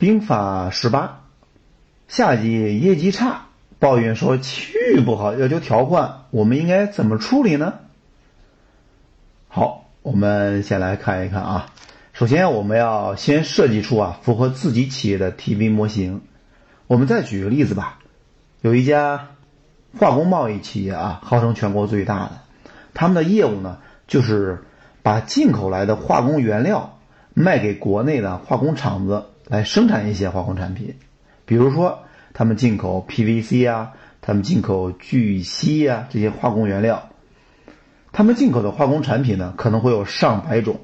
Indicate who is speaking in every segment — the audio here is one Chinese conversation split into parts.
Speaker 1: 兵法十八，下级业绩差，抱怨说区域不好，要求调换，我们应该怎么处理呢？好，我们先来看一看啊。首先，我们要先设计出啊符合自己企业的 TV 模型。我们再举个例子吧，有一家化工贸易企业啊，号称全国最大的，他们的业务呢就是把进口来的化工原料卖给国内的化工厂子来生产一些化工产品，比如说他们进口 PVC 啊，他们进口聚乙烯啊这些化工原料。他们进口的化工产品呢，可能会有上百种，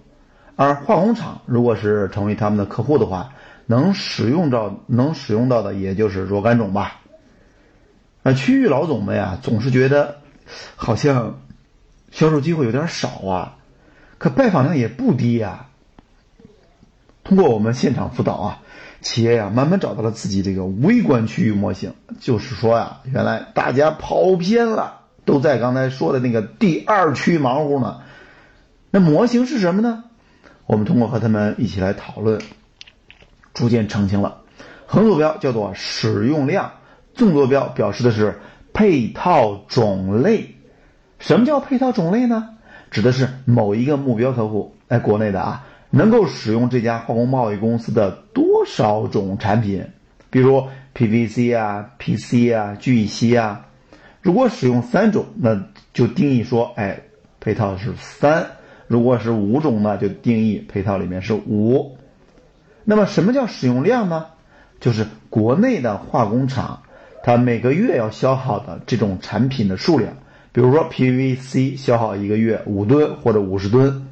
Speaker 1: 而化工厂如果是成为他们的客户的话，能使用到能使用到的也就是若干种吧。那区域老总们呀，总是觉得好像销售机会有点少啊，可拜访量也不低呀。通过我们现场辅导啊，企业呀慢慢找到了自己这个微观区域模型，就是说呀，原来大家跑偏了。都在刚才说的那个第二区忙活呢，那模型是什么呢？我们通过和他们一起来讨论，逐渐澄清了。横坐标叫做使用量，纵坐标表示的是配套种类。什么叫配套种类呢？指的是某一个目标客户，哎，国内的啊，能够使用这家化工贸易公司的多少种产品，比如 PVC 啊、PC 啊、聚乙烯啊。如果使用三种，那就定义说，哎，配套是三；如果是五种呢，就定义配套里面是五。那么什么叫使用量呢？就是国内的化工厂，它每个月要消耗的这种产品的数量。比如说 PVC 消耗一个月五吨或者五十吨。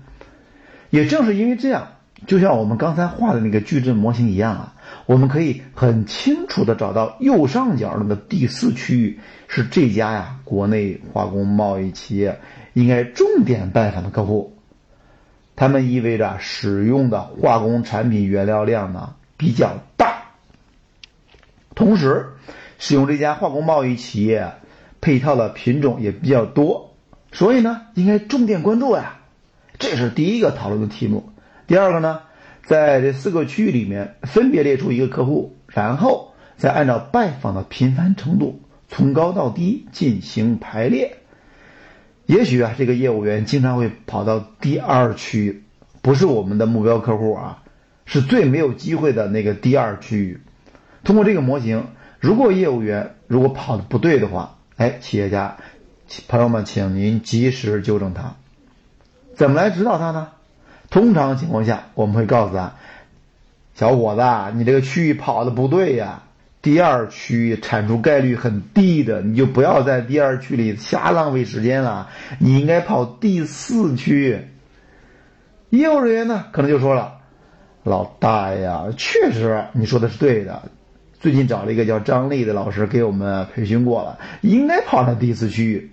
Speaker 1: 也正是因为这样，就像我们刚才画的那个矩阵模型一样啊。我们可以很清楚的找到右上角那个第四区域是这家呀国内化工贸易企业应该重点拜访的客户，他们意味着使用的化工产品原料量呢比较大，同时使用这家化工贸易企业配套的品种也比较多，所以呢应该重点关注呀，这是第一个讨论的题目。第二个呢？在这四个区域里面，分别列出一个客户，然后再按照拜访的频繁程度，从高到低进行排列。也许啊，这个业务员经常会跑到第二区域，不是我们的目标客户啊，是最没有机会的那个第二区域。通过这个模型，如果业务员如果跑的不对的话，哎，企业家朋友们，请您及时纠正他。怎么来指导他呢？通常情况下，我们会告诉他：“小伙子，你这个区域跑的不对呀，第二区域产出概率很低的，你就不要在第二区里瞎浪费时间了，你应该跑第四区。”业务人员呢，可能就说了：“老大呀，确实你说的是对的，最近找了一个叫张丽的老师给我们培训过了，应该跑到第四区域。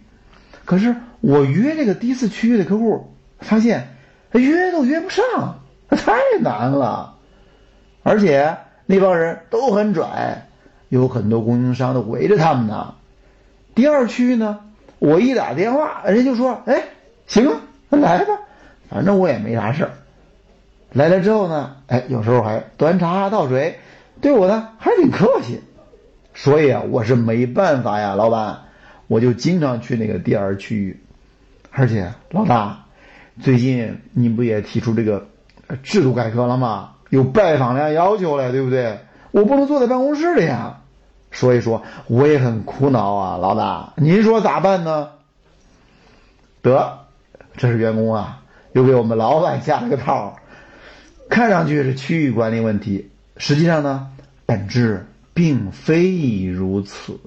Speaker 1: 可是我约这个第四区域的客户，发现。”约都约不上，太难了，而且那帮人都很拽，有很多供应商都围着他们呢。第二区呢，我一打电话，人家就说：“哎，行啊，来吧，反正我也没啥事儿。”来了之后呢，哎，有时候还端茶倒水，对我呢还挺客气。所以啊，我是没办法呀，老板，我就经常去那个第二区域，而且老大。最近你不也提出这个制度改革了吗？有拜访量要求了，对不对？我不能坐在办公室里呀。所以说我也很苦恼啊，老大，您说咋办呢？得，这是员工啊，又给我们老板下了个套。看上去是区域管理问题，实际上呢，本质并非如此。